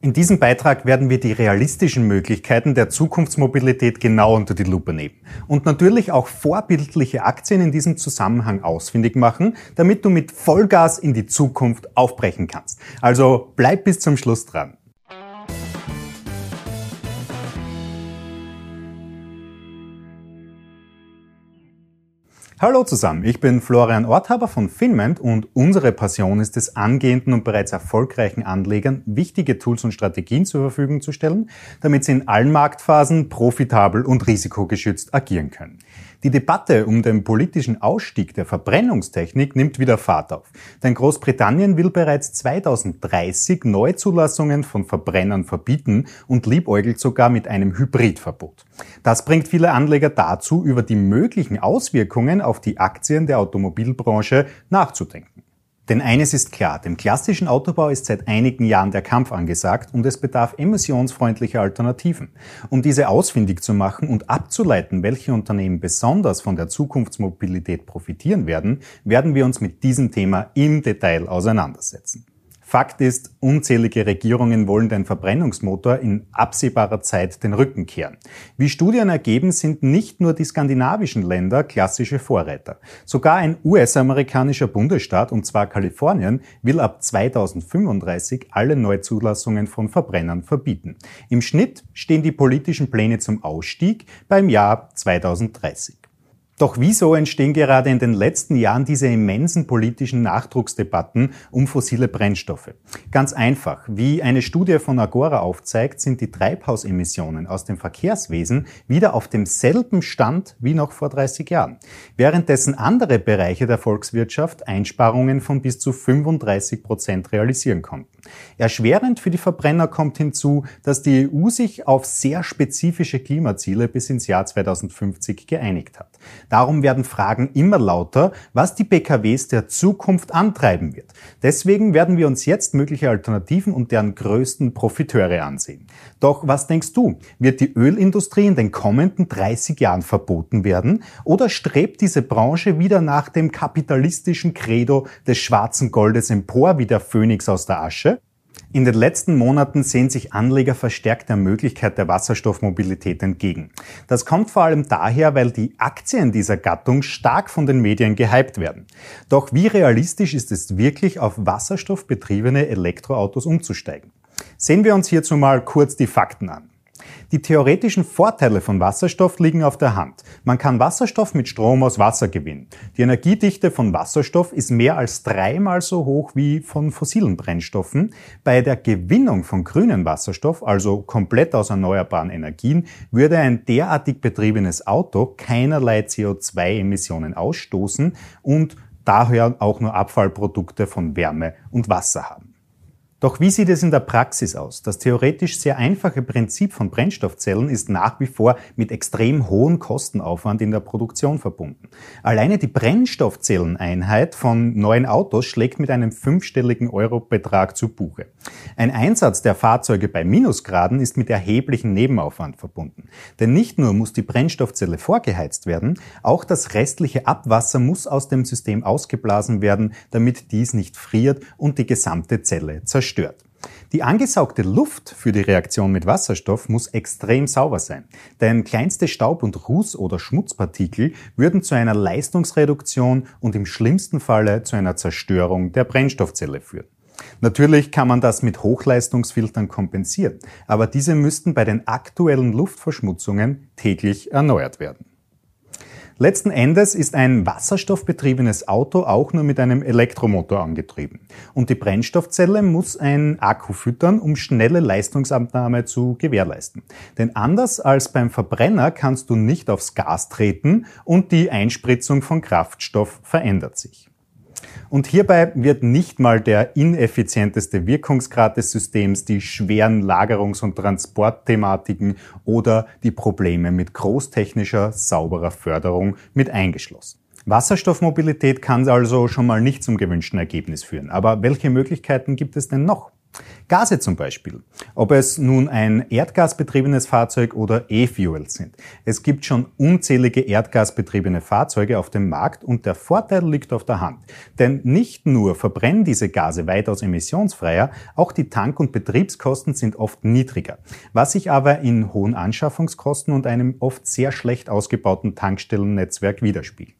In diesem Beitrag werden wir die realistischen Möglichkeiten der Zukunftsmobilität genau unter die Lupe nehmen und natürlich auch vorbildliche Aktien in diesem Zusammenhang ausfindig machen, damit du mit Vollgas in die Zukunft aufbrechen kannst. Also bleib bis zum Schluss dran. Hallo zusammen, ich bin Florian Orthaber von Finment und unsere Passion ist es, angehenden und bereits erfolgreichen Anlegern wichtige Tools und Strategien zur Verfügung zu stellen, damit sie in allen Marktphasen profitabel und risikogeschützt agieren können. Die Debatte um den politischen Ausstieg der Verbrennungstechnik nimmt wieder Fahrt auf. Denn Großbritannien will bereits 2030 Neuzulassungen von Verbrennern verbieten und liebäugelt sogar mit einem Hybridverbot. Das bringt viele Anleger dazu, über die möglichen Auswirkungen auf die Aktien der Automobilbranche nachzudenken. Denn eines ist klar, dem klassischen Autobau ist seit einigen Jahren der Kampf angesagt und es bedarf emissionsfreundlicher Alternativen. Um diese ausfindig zu machen und abzuleiten, welche Unternehmen besonders von der Zukunftsmobilität profitieren werden, werden wir uns mit diesem Thema im Detail auseinandersetzen. Fakt ist, unzählige Regierungen wollen den Verbrennungsmotor in absehbarer Zeit den Rücken kehren. Wie Studien ergeben, sind nicht nur die skandinavischen Länder klassische Vorreiter. Sogar ein US-amerikanischer Bundesstaat, und zwar Kalifornien, will ab 2035 alle Neuzulassungen von Verbrennern verbieten. Im Schnitt stehen die politischen Pläne zum Ausstieg beim Jahr 2030. Doch wieso entstehen gerade in den letzten Jahren diese immensen politischen Nachdrucksdebatten um fossile Brennstoffe? Ganz einfach. Wie eine Studie von Agora aufzeigt, sind die Treibhausemissionen aus dem Verkehrswesen wieder auf demselben Stand wie noch vor 30 Jahren. Währenddessen andere Bereiche der Volkswirtschaft Einsparungen von bis zu 35 Prozent realisieren konnten. Erschwerend für die Verbrenner kommt hinzu, dass die EU sich auf sehr spezifische Klimaziele bis ins Jahr 2050 geeinigt hat. Darum werden Fragen immer lauter, was die PKWs der Zukunft antreiben wird. Deswegen werden wir uns jetzt mögliche Alternativen und deren größten Profiteure ansehen. Doch was denkst du? Wird die Ölindustrie in den kommenden 30 Jahren verboten werden? Oder strebt diese Branche wieder nach dem kapitalistischen Credo des schwarzen Goldes empor wie der Phönix aus der Asche? In den letzten Monaten sehen sich Anleger verstärkt der Möglichkeit der Wasserstoffmobilität entgegen. Das kommt vor allem daher, weil die Aktien dieser Gattung stark von den Medien gehypt werden. Doch wie realistisch ist es wirklich, auf wasserstoffbetriebene Elektroautos umzusteigen? Sehen wir uns hierzu mal kurz die Fakten an. Die theoretischen Vorteile von Wasserstoff liegen auf der Hand. Man kann Wasserstoff mit Strom aus Wasser gewinnen. Die Energiedichte von Wasserstoff ist mehr als dreimal so hoch wie von fossilen Brennstoffen. Bei der Gewinnung von grünem Wasserstoff, also komplett aus erneuerbaren Energien, würde ein derartig betriebenes Auto keinerlei CO2-Emissionen ausstoßen und daher auch nur Abfallprodukte von Wärme und Wasser haben. Doch wie sieht es in der Praxis aus? Das theoretisch sehr einfache Prinzip von Brennstoffzellen ist nach wie vor mit extrem hohem Kostenaufwand in der Produktion verbunden. Alleine die Brennstoffzelleneinheit von neuen Autos schlägt mit einem fünfstelligen Eurobetrag zu Buche. Ein Einsatz der Fahrzeuge bei Minusgraden ist mit erheblichem Nebenaufwand verbunden. Denn nicht nur muss die Brennstoffzelle vorgeheizt werden, auch das restliche Abwasser muss aus dem System ausgeblasen werden, damit dies nicht friert und die gesamte Zelle zerstört zerstört. Die angesaugte Luft für die Reaktion mit Wasserstoff muss extrem sauber sein, denn kleinste Staub- und Ruß- oder Schmutzpartikel würden zu einer Leistungsreduktion und im schlimmsten Falle zu einer Zerstörung der Brennstoffzelle führen. Natürlich kann man das mit Hochleistungsfiltern kompensieren, aber diese müssten bei den aktuellen Luftverschmutzungen täglich erneuert werden. Letzten Endes ist ein wasserstoffbetriebenes Auto auch nur mit einem Elektromotor angetrieben. Und die Brennstoffzelle muss ein Akku füttern, um schnelle Leistungsabnahme zu gewährleisten. Denn anders als beim Verbrenner kannst du nicht aufs Gas treten und die Einspritzung von Kraftstoff verändert sich. Und hierbei wird nicht mal der ineffizienteste Wirkungsgrad des Systems, die schweren Lagerungs- und Transportthematiken oder die Probleme mit großtechnischer, sauberer Förderung mit eingeschlossen. Wasserstoffmobilität kann also schon mal nicht zum gewünschten Ergebnis führen. Aber welche Möglichkeiten gibt es denn noch? Gase zum Beispiel. Ob es nun ein erdgasbetriebenes Fahrzeug oder E-Fuels sind. Es gibt schon unzählige erdgasbetriebene Fahrzeuge auf dem Markt und der Vorteil liegt auf der Hand. Denn nicht nur verbrennen diese Gase weitaus emissionsfreier, auch die Tank- und Betriebskosten sind oft niedriger. Was sich aber in hohen Anschaffungskosten und einem oft sehr schlecht ausgebauten Tankstellennetzwerk widerspiegelt.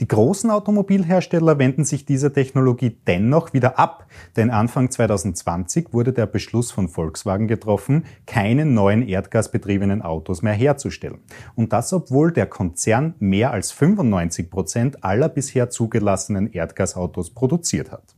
Die großen Automobilhersteller wenden sich dieser Technologie dennoch wieder ab, denn Anfang 2020 wurde der Beschluss von Volkswagen getroffen, keine neuen erdgasbetriebenen Autos mehr herzustellen. Und das, obwohl der Konzern mehr als 95 Prozent aller bisher zugelassenen Erdgasautos produziert hat.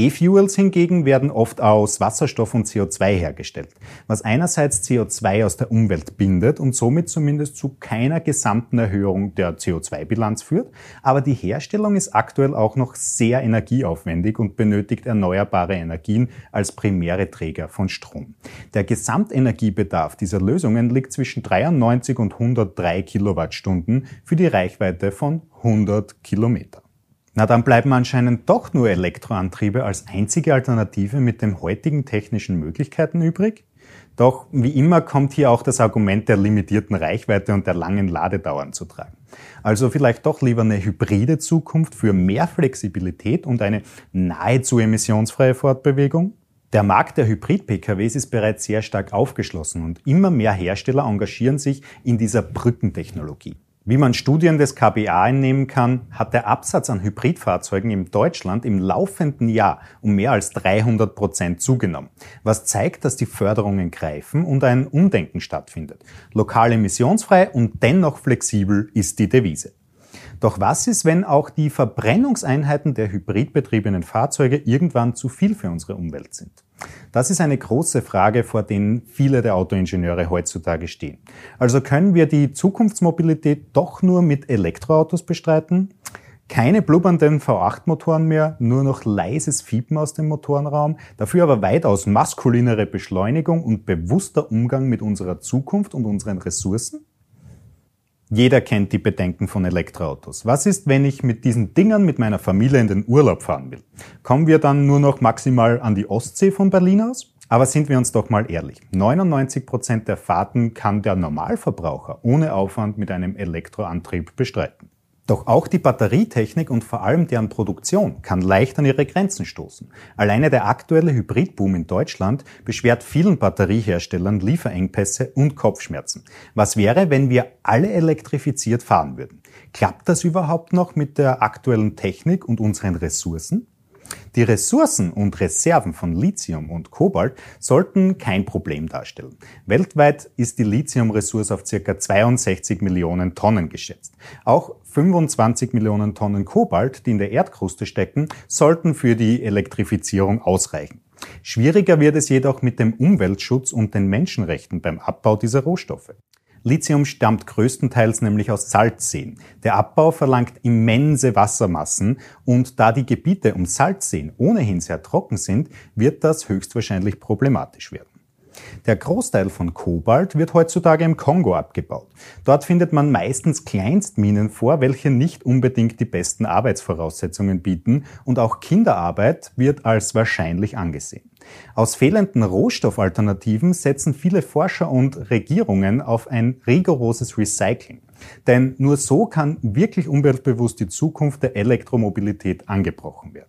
E-Fuels hingegen werden oft aus Wasserstoff und CO2 hergestellt, was einerseits CO2 aus der Umwelt bindet und somit zumindest zu keiner gesamten Erhöhung der CO2-Bilanz führt, aber die Herstellung ist aktuell auch noch sehr energieaufwendig und benötigt erneuerbare Energien als primäre Träger von Strom. Der Gesamtenergiebedarf dieser Lösungen liegt zwischen 93 und 103 Kilowattstunden für die Reichweite von 100 Kilometer. Na, dann bleiben anscheinend doch nur Elektroantriebe als einzige Alternative mit den heutigen technischen Möglichkeiten übrig? Doch wie immer kommt hier auch das Argument der limitierten Reichweite und der langen Ladedauern zu tragen. Also vielleicht doch lieber eine hybride Zukunft für mehr Flexibilität und eine nahezu emissionsfreie Fortbewegung? Der Markt der Hybrid-PKWs ist bereits sehr stark aufgeschlossen und immer mehr Hersteller engagieren sich in dieser Brückentechnologie. Wie man Studien des KBA entnehmen kann, hat der Absatz an Hybridfahrzeugen in Deutschland im laufenden Jahr um mehr als 300 Prozent zugenommen, was zeigt, dass die Förderungen greifen und ein Umdenken stattfindet. Lokal emissionsfrei und dennoch flexibel ist die Devise. Doch was ist, wenn auch die Verbrennungseinheiten der hybridbetriebenen Fahrzeuge irgendwann zu viel für unsere Umwelt sind? Das ist eine große Frage, vor denen viele der Autoingenieure heutzutage stehen. Also können wir die Zukunftsmobilität doch nur mit Elektroautos bestreiten? Keine blubbernden V8-Motoren mehr, nur noch leises Fiepen aus dem Motorenraum, dafür aber weitaus maskulinere Beschleunigung und bewusster Umgang mit unserer Zukunft und unseren Ressourcen? Jeder kennt die Bedenken von Elektroautos. Was ist, wenn ich mit diesen Dingern mit meiner Familie in den Urlaub fahren will? Kommen wir dann nur noch maximal an die Ostsee von Berlin aus? Aber sind wir uns doch mal ehrlich. 99 Prozent der Fahrten kann der Normalverbraucher ohne Aufwand mit einem Elektroantrieb bestreiten. Doch auch die Batterietechnik und vor allem deren Produktion kann leicht an ihre Grenzen stoßen. Alleine der aktuelle Hybridboom in Deutschland beschwert vielen Batterieherstellern Lieferengpässe und Kopfschmerzen. Was wäre, wenn wir alle elektrifiziert fahren würden? Klappt das überhaupt noch mit der aktuellen Technik und unseren Ressourcen? Die Ressourcen und Reserven von Lithium und Kobalt sollten kein Problem darstellen. Weltweit ist die Lithiumressource auf ca. 62 Millionen Tonnen geschätzt. Auch 25 Millionen Tonnen Kobalt, die in der Erdkruste stecken, sollten für die Elektrifizierung ausreichen. Schwieriger wird es jedoch mit dem Umweltschutz und den Menschenrechten beim Abbau dieser Rohstoffe. Lithium stammt größtenteils nämlich aus Salzseen. Der Abbau verlangt immense Wassermassen und da die Gebiete um Salzseen ohnehin sehr trocken sind, wird das höchstwahrscheinlich problematisch werden. Der Großteil von Kobalt wird heutzutage im Kongo abgebaut. Dort findet man meistens Kleinstminen vor, welche nicht unbedingt die besten Arbeitsvoraussetzungen bieten und auch Kinderarbeit wird als wahrscheinlich angesehen. Aus fehlenden Rohstoffalternativen setzen viele Forscher und Regierungen auf ein rigoroses Recycling. Denn nur so kann wirklich umweltbewusst die Zukunft der Elektromobilität angebrochen werden.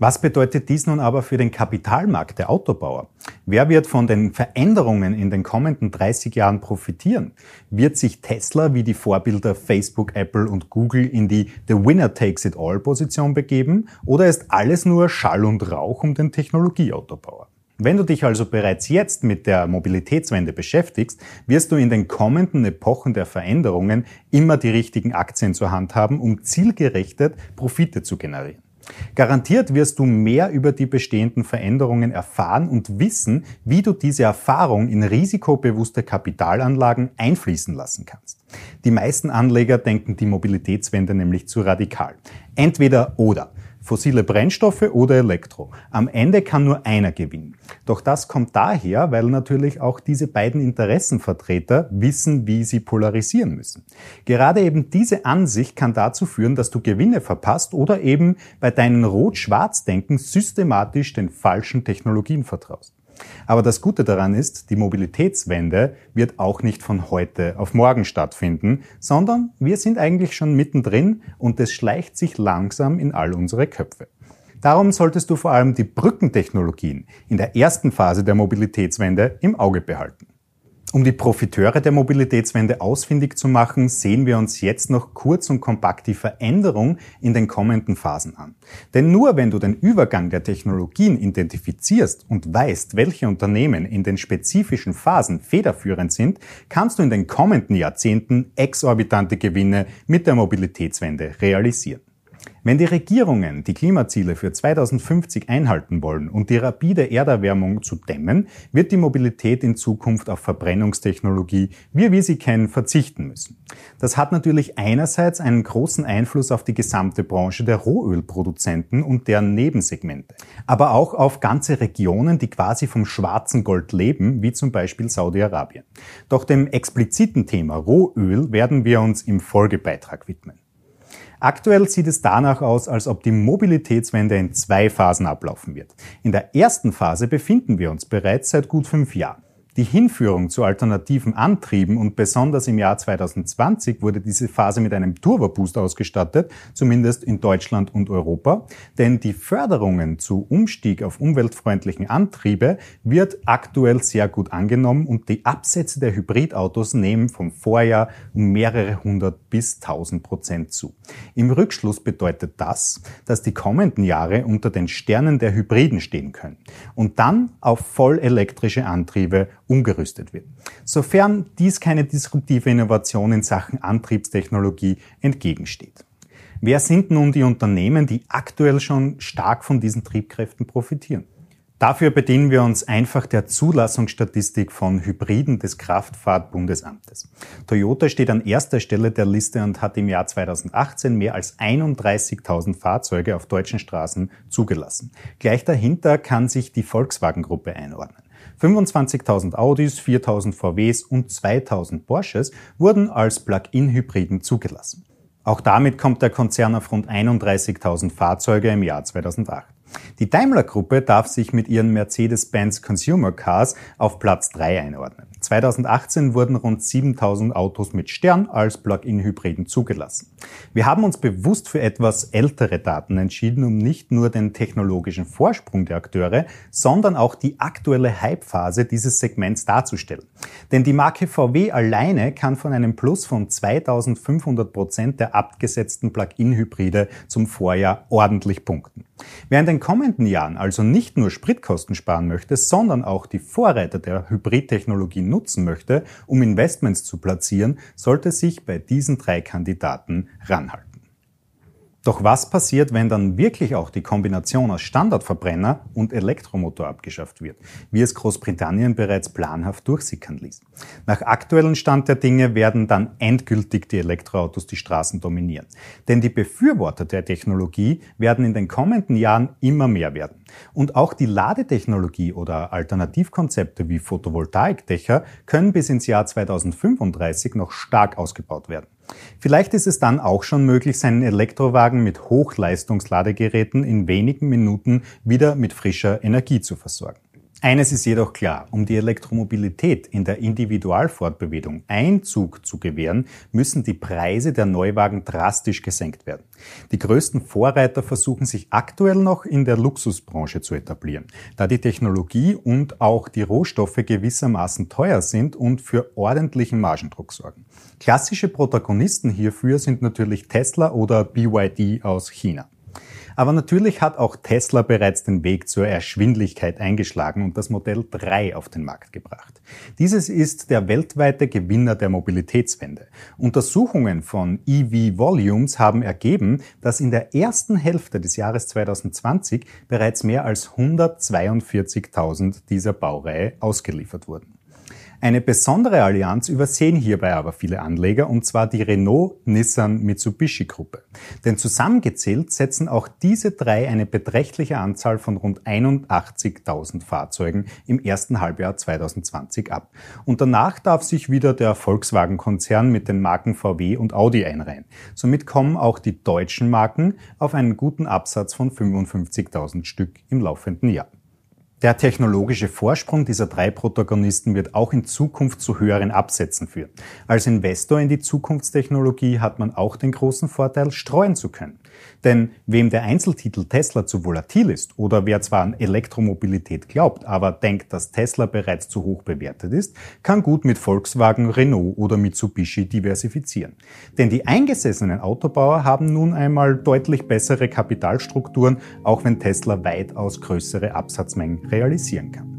Was bedeutet dies nun aber für den Kapitalmarkt der Autobauer? Wer wird von den Veränderungen in den kommenden 30 Jahren profitieren? Wird sich Tesla wie die Vorbilder Facebook, Apple und Google in die The Winner Takes It All Position begeben? Oder ist alles nur Schall und Rauch um den Technologieautobauer? Wenn du dich also bereits jetzt mit der Mobilitätswende beschäftigst, wirst du in den kommenden Epochen der Veränderungen immer die richtigen Aktien zur Hand haben, um zielgerichtet Profite zu generieren. Garantiert wirst du mehr über die bestehenden Veränderungen erfahren und wissen, wie du diese Erfahrung in risikobewusste Kapitalanlagen einfließen lassen kannst. Die meisten Anleger denken die Mobilitätswende nämlich zu radikal. Entweder oder. Fossile Brennstoffe oder Elektro. Am Ende kann nur einer gewinnen. Doch das kommt daher, weil natürlich auch diese beiden Interessenvertreter wissen, wie sie polarisieren müssen. Gerade eben diese Ansicht kann dazu führen, dass du Gewinne verpasst oder eben bei deinen Rot-Schwarz-Denken systematisch den falschen Technologien vertraust. Aber das Gute daran ist, die Mobilitätswende wird auch nicht von heute auf morgen stattfinden, sondern wir sind eigentlich schon mittendrin und es schleicht sich langsam in all unsere Köpfe. Darum solltest du vor allem die Brückentechnologien in der ersten Phase der Mobilitätswende im Auge behalten. Um die Profiteure der Mobilitätswende ausfindig zu machen, sehen wir uns jetzt noch kurz und kompakt die Veränderung in den kommenden Phasen an. Denn nur wenn du den Übergang der Technologien identifizierst und weißt, welche Unternehmen in den spezifischen Phasen federführend sind, kannst du in den kommenden Jahrzehnten exorbitante Gewinne mit der Mobilitätswende realisieren. Wenn die Regierungen die Klimaziele für 2050 einhalten wollen und die rapide Erderwärmung zu dämmen, wird die Mobilität in Zukunft auf Verbrennungstechnologie, wie wir sie kennen, verzichten müssen. Das hat natürlich einerseits einen großen Einfluss auf die gesamte Branche der Rohölproduzenten und deren Nebensegmente, aber auch auf ganze Regionen, die quasi vom schwarzen Gold leben, wie zum Beispiel Saudi-Arabien. Doch dem expliziten Thema Rohöl werden wir uns im Folgebeitrag widmen. Aktuell sieht es danach aus, als ob die Mobilitätswende in zwei Phasen ablaufen wird. In der ersten Phase befinden wir uns bereits seit gut fünf Jahren. Die Hinführung zu alternativen Antrieben und besonders im Jahr 2020 wurde diese Phase mit einem Turbo-Boost ausgestattet, zumindest in Deutschland und Europa. Denn die Förderungen zu Umstieg auf umweltfreundlichen Antriebe wird aktuell sehr gut angenommen und die Absätze der Hybridautos nehmen vom Vorjahr um mehrere hundert bis tausend Prozent zu. Im Rückschluss bedeutet das, dass die kommenden Jahre unter den Sternen der Hybriden stehen können und dann auf voll elektrische Antriebe umgerüstet wird. Sofern dies keine disruptive Innovation in Sachen Antriebstechnologie entgegensteht. Wer sind nun die Unternehmen, die aktuell schon stark von diesen Triebkräften profitieren? Dafür bedienen wir uns einfach der Zulassungsstatistik von Hybriden des Kraftfahrtbundesamtes. Toyota steht an erster Stelle der Liste und hat im Jahr 2018 mehr als 31.000 Fahrzeuge auf deutschen Straßen zugelassen. Gleich dahinter kann sich die Volkswagen-Gruppe einordnen. 25.000 Audis, 4.000 VWs und 2.000 Porsches wurden als Plug-in-Hybriden zugelassen. Auch damit kommt der Konzern auf rund 31.000 Fahrzeuge im Jahr 2008. Die Daimler-Gruppe darf sich mit ihren Mercedes-Benz Consumer Cars auf Platz 3 einordnen. 2018 wurden rund 7000 Autos mit Stern als Plug-in-Hybriden zugelassen. Wir haben uns bewusst für etwas ältere Daten entschieden, um nicht nur den technologischen Vorsprung der Akteure, sondern auch die aktuelle Hype-Phase dieses Segments darzustellen. Denn die Marke VW alleine kann von einem Plus von 2500 Prozent der abgesetzten Plug-in-Hybride zum Vorjahr ordentlich punkten. Wer in den kommenden Jahren also nicht nur Spritkosten sparen möchte, sondern auch die Vorreiter der Hybridtechnologie nutzen möchte, um Investments zu platzieren, sollte sich bei diesen drei Kandidaten ranhalten. Doch was passiert, wenn dann wirklich auch die Kombination aus Standardverbrenner und Elektromotor abgeschafft wird, wie es Großbritannien bereits planhaft durchsickern ließ? Nach aktuellen Stand der Dinge werden dann endgültig die Elektroautos die Straßen dominieren. Denn die Befürworter der Technologie werden in den kommenden Jahren immer mehr werden. Und auch die Ladetechnologie oder Alternativkonzepte wie Photovoltaikdächer können bis ins Jahr 2035 noch stark ausgebaut werden. Vielleicht ist es dann auch schon möglich, seinen Elektrowagen mit Hochleistungsladegeräten in wenigen Minuten wieder mit frischer Energie zu versorgen. Eines ist jedoch klar, um die Elektromobilität in der Individualfortbewegung Einzug zu gewähren, müssen die Preise der Neuwagen drastisch gesenkt werden. Die größten Vorreiter versuchen sich aktuell noch in der Luxusbranche zu etablieren, da die Technologie und auch die Rohstoffe gewissermaßen teuer sind und für ordentlichen Margendruck sorgen. Klassische Protagonisten hierfür sind natürlich Tesla oder BYD aus China. Aber natürlich hat auch Tesla bereits den Weg zur Erschwindlichkeit eingeschlagen und das Modell 3 auf den Markt gebracht. Dieses ist der weltweite Gewinner der Mobilitätswende. Untersuchungen von EV Volumes haben ergeben, dass in der ersten Hälfte des Jahres 2020 bereits mehr als 142.000 dieser Baureihe ausgeliefert wurden. Eine besondere Allianz übersehen hierbei aber viele Anleger, und zwar die Renault-Nissan-Mitsubishi-Gruppe. Denn zusammengezählt setzen auch diese drei eine beträchtliche Anzahl von rund 81.000 Fahrzeugen im ersten Halbjahr 2020 ab. Und danach darf sich wieder der Volkswagen-Konzern mit den Marken VW und Audi einreihen. Somit kommen auch die deutschen Marken auf einen guten Absatz von 55.000 Stück im laufenden Jahr. Der technologische Vorsprung dieser drei Protagonisten wird auch in Zukunft zu höheren Absätzen führen. Als Investor in die Zukunftstechnologie hat man auch den großen Vorteil, streuen zu können. Denn wem der Einzeltitel Tesla zu volatil ist oder wer zwar an Elektromobilität glaubt, aber denkt, dass Tesla bereits zu hoch bewertet ist, kann gut mit Volkswagen, Renault oder Mitsubishi diversifizieren. Denn die eingesessenen Autobauer haben nun einmal deutlich bessere Kapitalstrukturen, auch wenn Tesla weitaus größere Absatzmengen realisieren kann.